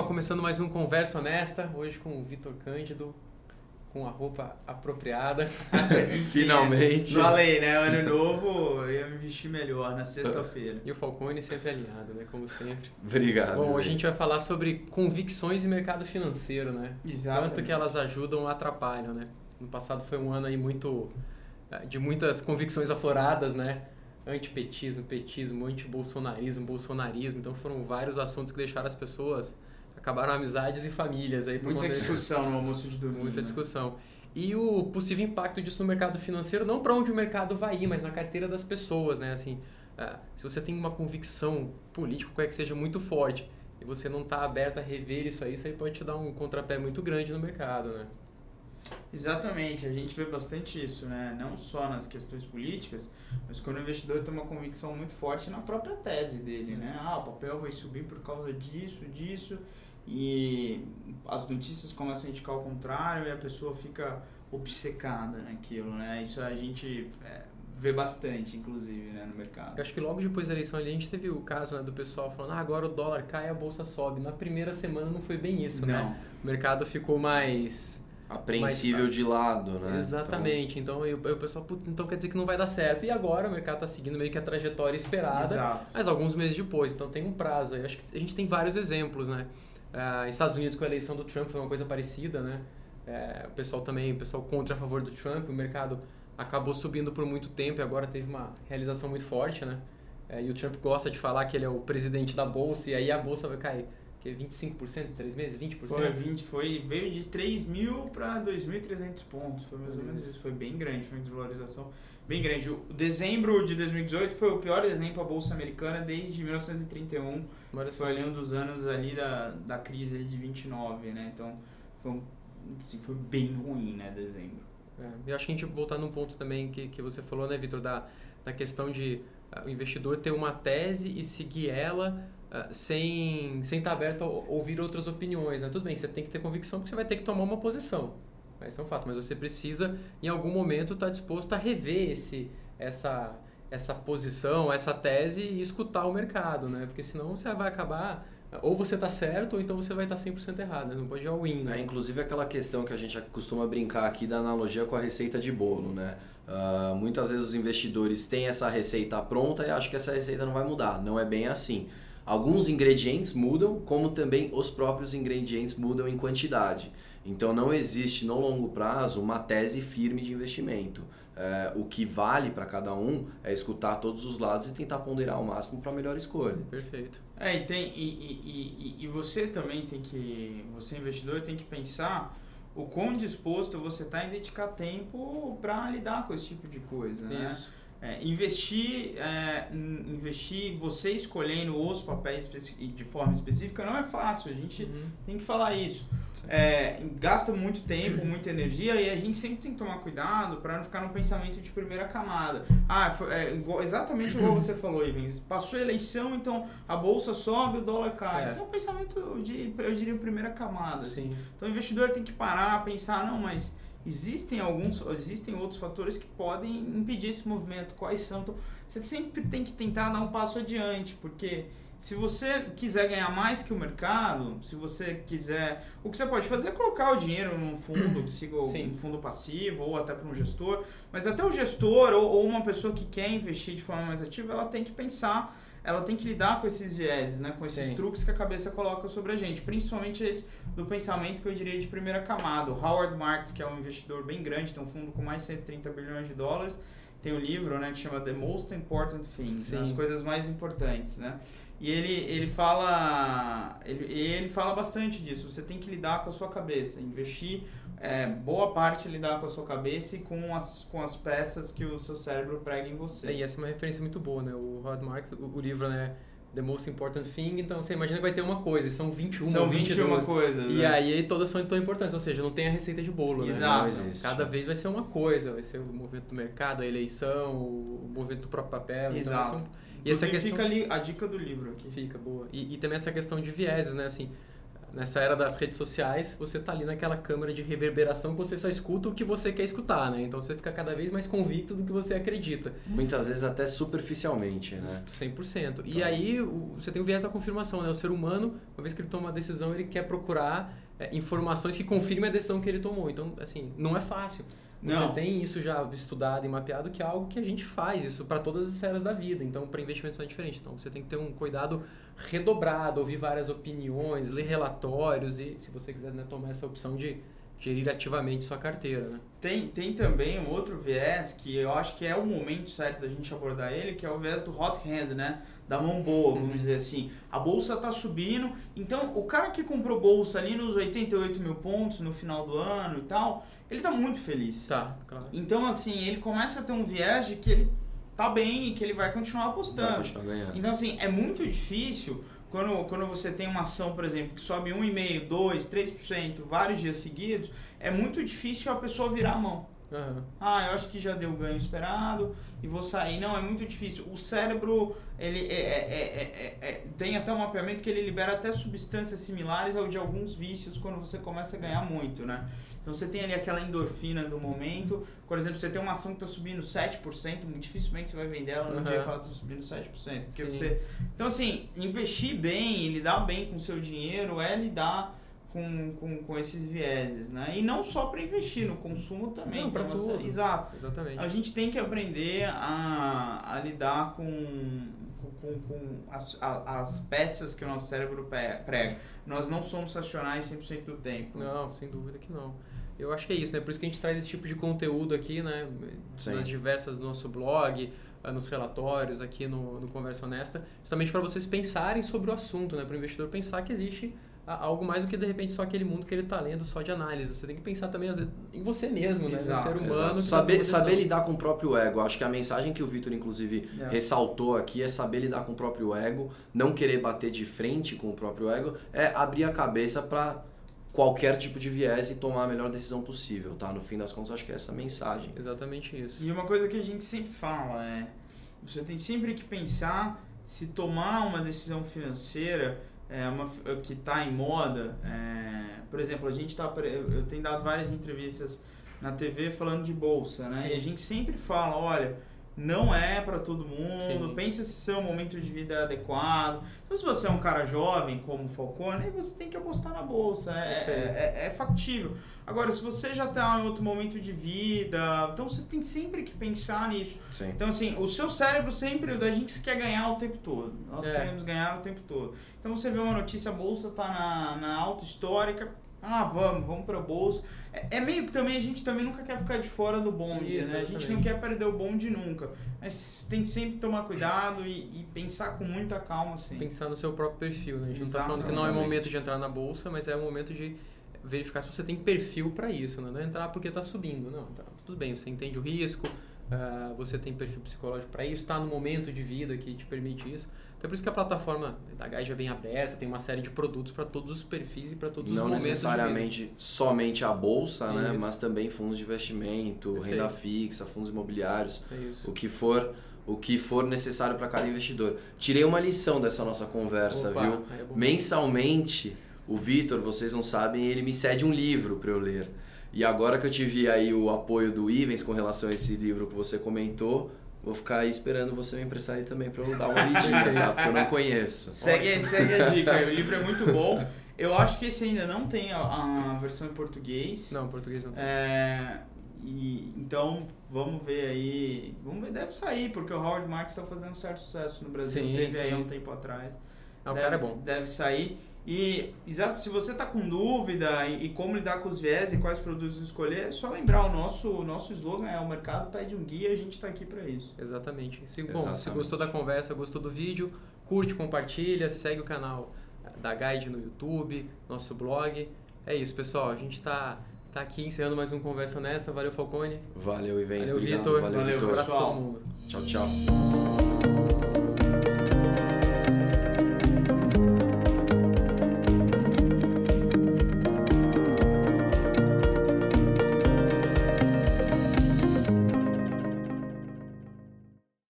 pessoal, começando mais um Conversa Honesta, hoje com o Vitor Cândido, com a roupa apropriada. Finalmente. Falei, né? Ano novo, eu ia me vestir melhor na sexta-feira. E o Falcone sempre alinhado, né? Como sempre. Obrigado. Bom, hoje a gente vai falar sobre convicções e mercado financeiro, né? Exato. Quanto que elas ajudam ou atrapalham, né? No passado foi um ano aí muito... eh, de muitas convicções afloradas, né? Antipetismo, petismo, antibolsonarismo, bolsonarismo. Então foram vários assuntos que deixaram as pessoas... Acabaram amizades e famílias aí. por Muita discussão no almoço de domingo. Muita né? discussão. E o possível impacto disso no mercado financeiro, não para onde o mercado vai ir, mas na carteira das pessoas, né? Assim, ah, se você tem uma convicção política, qualquer que seja muito forte, e você não está aberto a rever isso aí, isso aí pode te dar um contrapé muito grande no mercado, né? Exatamente, a gente vê bastante isso, né? Não só nas questões políticas, mas quando o investidor tem uma convicção muito forte na própria tese dele, né? Ah, o papel vai subir por causa disso, disso, e as notícias começam a indicar o contrário e a pessoa fica obcecada naquilo, né? Isso a gente é, vê bastante, inclusive, né, no mercado. Eu acho que logo depois da eleição ali, a gente teve o caso né, do pessoal falando, ah, agora o dólar cai, a bolsa sobe. Na primeira semana não foi bem isso, né? Não. O mercado ficou mais... Apreensível Mas- de lado, né? Exatamente. Então, aí o o pessoal, putz, então quer dizer que não vai dar certo. E agora o mercado está seguindo meio que a trajetória esperada. Exato. Mas alguns meses depois, então tem um prazo aí. Acho que a gente tem vários exemplos, né? Ah, Estados Unidos com a eleição do Trump foi uma coisa parecida, né? É, o pessoal também, o pessoal contra a favor do Trump, o mercado acabou subindo por muito tempo e agora teve uma realização muito forte, né? É, e o Trump gosta de falar que ele é o presidente da bolsa e aí a bolsa vai cair. Que é 25% em três meses? 20%? Foi 20, foi, veio de 3 mil para 2.300 pontos, foi mais ou menos isso, foi bem grande, foi uma desvalorização bem grande. O dezembro de 2018 foi o pior dezembro para a Bolsa Americana desde 1931, Olha só. foi ali um dos anos ali da, da crise ali de 29, né, então foi, um- assim, foi bem ruim, né, dezembro. É, eu acho que a gente voltar num ponto também que, que você falou, né, Vitor, da, da questão de ah, o investidor ter uma tese e seguir ela ah, sem sem estar aberto a ouvir outras opiniões. Né? Tudo bem, você tem que ter convicção porque você vai ter que tomar uma posição. Esse é um fato, mas você precisa, em algum momento, estar disposto a rever esse, essa, essa posição, essa tese e escutar o mercado, né? Porque senão você vai acabar, ou você está certo, ou então você vai estar 100% errado, né? Não pode ir all in, né? É, inclusive aquela questão que a gente costuma brincar aqui da analogia com a receita de bolo, né? Ah, muitas vezes os investidores têm essa receita pronta e acham que essa receita não vai mudar. Não é bem assim. Alguns ingredientes mudam, como também os próprios ingredientes mudam em quantidade. Então não existe no longo prazo uma tese firme de investimento. É, o que vale para cada um é escutar todos os lados e tentar ponderar ao máximo para a melhor escolha. Perfeito. É, e, tem, e, e, e, e você também tem que, você investidor tem que pensar o quão disposto você está em dedicar tempo para lidar com esse tipo de coisa, né? Isso. É, investir, é, investir, você escolhendo os papéis de forma específica não é fácil, a gente Uhum. tem que falar isso. É, gasta muito tempo, muita energia e a gente sempre tem que tomar cuidado para não ficar num pensamento de primeira camada. Ah, foi, é, igual- exatamente igual você falou, Ivens. Passou a eleição, então a bolsa sobe, o dólar cai. É. Isso é um pensamento de, eu diria, primeira camada. assim. Sim. Então o investidor tem que parar, pensar, não, mas existem alguns, existem outros fatores que podem impedir esse movimento. Quais são? Então, você sempre tem que tentar dar um passo adiante, porque se você quiser ganhar mais que o mercado, se você quiser, o que você pode fazer é colocar o dinheiro num fundo, que siga Sim. um fundo passivo ou até para um gestor, mas até o gestor ou, ou uma pessoa que quer investir de forma mais ativa, ela tem que pensar ela tem que lidar com esses vieses, né? com esses Tem. truques que a cabeça coloca sobre a gente, principalmente esse do pensamento que eu diria de primeira camada. O Howard Marks, que é um investidor bem grande, tem um fundo com mais de 130 bilhões de dólares, tem um livro né, que chama The Most Important Things, né? Sim. as coisas mais importantes. Né? E ele, ele fala ele, ele fala bastante disso. Você tem que lidar com a sua cabeça, investir é, boa parte lidar com a sua cabeça e com as, com as peças que o seu cérebro prega em você. É, e essa é uma referência muito boa, né? O Howard Marks, o, o livro, né? The Most Important Thing, então você imagina que vai ter uma coisa, e são 21, São 21 22. coisas. E né? aí todas são tão importantes, ou seja, não tem a receita de bolo, né? Exato. Não existe. Cada vez vai ser uma coisa, vai ser o movimento do mercado, a eleição, o movimento do próprio papel. Então Exato. um- E essa questão fica ali a dica do livro aqui. fica boa. E, e também essa questão de vieses, né? Assim, nessa era das redes sociais, você tá ali naquela câmara de reverberação que você só escuta o que você quer escutar, né? Então você fica cada vez mais convicto do que você acredita. Muitas vezes até superficialmente, né? 100%. E aí o, você tem o viés da confirmação, né? O ser humano, uma vez que ele toma uma decisão, ele quer procurar é, informações que confirmem a decisão que ele tomou. Então, assim, não é fácil. Você Não. tem isso já estudado e mapeado, que é algo que a gente faz isso para todas as esferas da vida. Então, para investimentos não é diferente. Então, você tem que ter um cuidado redobrado, ouvir várias opiniões, ler relatórios e, se você quiser né, tomar essa opção de gerir ativamente sua carteira, né? Tem, tem também um outro viés que eu acho que é o momento certo da gente abordar ele, que é o viés do hot hand, né? Da mão boa, vamos dizer assim. A bolsa tá subindo, então o cara que comprou bolsa ali nos 88 mil pontos no final do ano e tal, ele tá muito feliz. Tá, claro. Então, assim, ele começa a ter um viés de que ele tá bem e que ele vai continuar Vai apostando. continuar ganhando. Então, assim, é muito difícil quando, quando você tem uma ação, por exemplo, que sobe 1,5%, 2%, 3% vários dias seguidos, é muito difícil a pessoa virar a mão. Aham. Ah, eu acho que já deu o ganho esperado e vou sair. Não, é muito difícil. O cérebro, ele é, é- é- é- é- tem até um mapeamento que ele libera até substâncias similares ao de alguns vícios quando você começa a ganhar muito, né? Então você tem ali aquela endorfina do momento. Por exemplo, você tem uma ação que está subindo 7%, muito dificilmente você vai vender ela no Aham. dia que ela está subindo 7%. Porque Sim. você... Então, assim, investir bem e lidar bem com o seu dinheiro é lidar com, com, com esses vieses, né? E não só para investir, no consumo também. Não, pra Então, você- tudo. Exato. Exatamente. A gente tem que aprender a, a lidar com, com, com as, a- as peças que o nosso cérebro prega. Nós não somos racionais 100% do tempo. Não, sem dúvida que não. Eu acho que é isso, né? Por isso que a gente traz esse tipo de conteúdo aqui, né? Sim. Nas diversas no nosso blog, ah, nos relatórios, aqui no, no Conversa Honesta, justamente para vocês pensarem sobre o assunto, né? Para o investidor pensar que existe algo mais do que de repente só aquele mundo que ele está lendo só de análise. Você tem que pensar também às vezes, em você mesmo, né? No Exato, ser humano. Que tá Saber, saber lidar com o próprio ego. Acho que a mensagem que o Vitor, inclusive, É. ressaltou aqui é saber lidar com o próprio ego, não querer bater de frente com o próprio ego, é abrir a cabeça para qualquer tipo de viés e tomar a melhor decisão possível, tá? No fim das contas, acho que é essa a mensagem. Exatamente isso. E uma coisa que a gente sempre fala é: você tem sempre que pensar se tomar uma decisão financeira é, uma, f- que está em moda. é, por exemplo, a gente tá, eu tenho dado várias entrevistas na TV falando de bolsa, né? Sim. E a gente sempre fala: olha, não é para todo mundo, Sim. pensa se o seu momento de vida é adequado. Então, se você é um cara jovem como o Falcone, aí você tem que apostar na bolsa, é, Perfeito. é, é factível. Agora, se você já está em outro momento de vida, então você tem sempre que pensar nisso. Sim. Então, assim, o seu cérebro sempre, a gente quer ganhar o tempo todo. Nós É. queremos ganhar o tempo todo. Então, você vê uma notícia, a bolsa está na, na alta histórica, ah, vamos, vamos para a bolsa. É, é meio que também, a gente também nunca quer ficar de fora do bonde, Isso, né? A gente exatamente. não quer perder o bonde nunca. Mas tem que sempre tomar cuidado e, e pensar com muita calma, assim. Pensar no seu próprio perfil, né? A gente não está falando que não é Exatamente. momento de entrar na bolsa, mas é o momento de verificar se você tem perfil para isso, né? Não é entrar porque está subindo, não. Tá, tudo bem, você entende o risco, ah, você tem perfil psicológico para isso, está no momento de vida que te permite isso. Então é por isso que a plataforma da Guide é bem aberta, tem uma série de produtos para todos os perfis e para todos Não os momentos vida. necessariamente somente a bolsa, né? Mas também fundos de investimento, Perfeito. renda fixa, fundos imobiliários. É o que for o que for necessário para cada investidor. Tirei uma lição dessa nossa conversa, Opa, viu? é. Mensalmente, o Vitor, vocês não sabem, ele me cede um livro para eu ler. E agora que eu tive aí o apoio do Ivens com relação a esse livro que você comentou, vou ficar aí esperando você me emprestar ele também para eu dar uma lidinha, tá? Porque eu não conheço. Segue, segue a dica, o livro é muito bom. Eu acho que esse ainda não tem a, a versão em português. Não, português não tem. É, e, então, vamos ver aí. Vamos ver, deve sair, porque o Howard Marks está fazendo um certo sucesso no Brasil. Sim, Teve aí sim. há um tempo atrás. Não, o deve, cara é bom. Deve sair. E, exato, se você está com dúvida e, e como lidar com os viés e quais produtos escolher, é só lembrar, o nosso, o nosso slogan é o mercado pede um guia, a gente está aqui para isso. Exatamente. Se, bom, se Exatamente. gostou da conversa, gostou do vídeo, curte, compartilha, segue o canal da Guide no YouTube, nosso blog. É isso, pessoal. A gente tá, tá aqui encerrando mais um Conversa Honesta. Valeu, Falcone. Valeu, Ivens. Valeu. Vitor. Valeu, Valeu, Vitor. Abraço a pessoal. todo mundo. Tchau, tchau.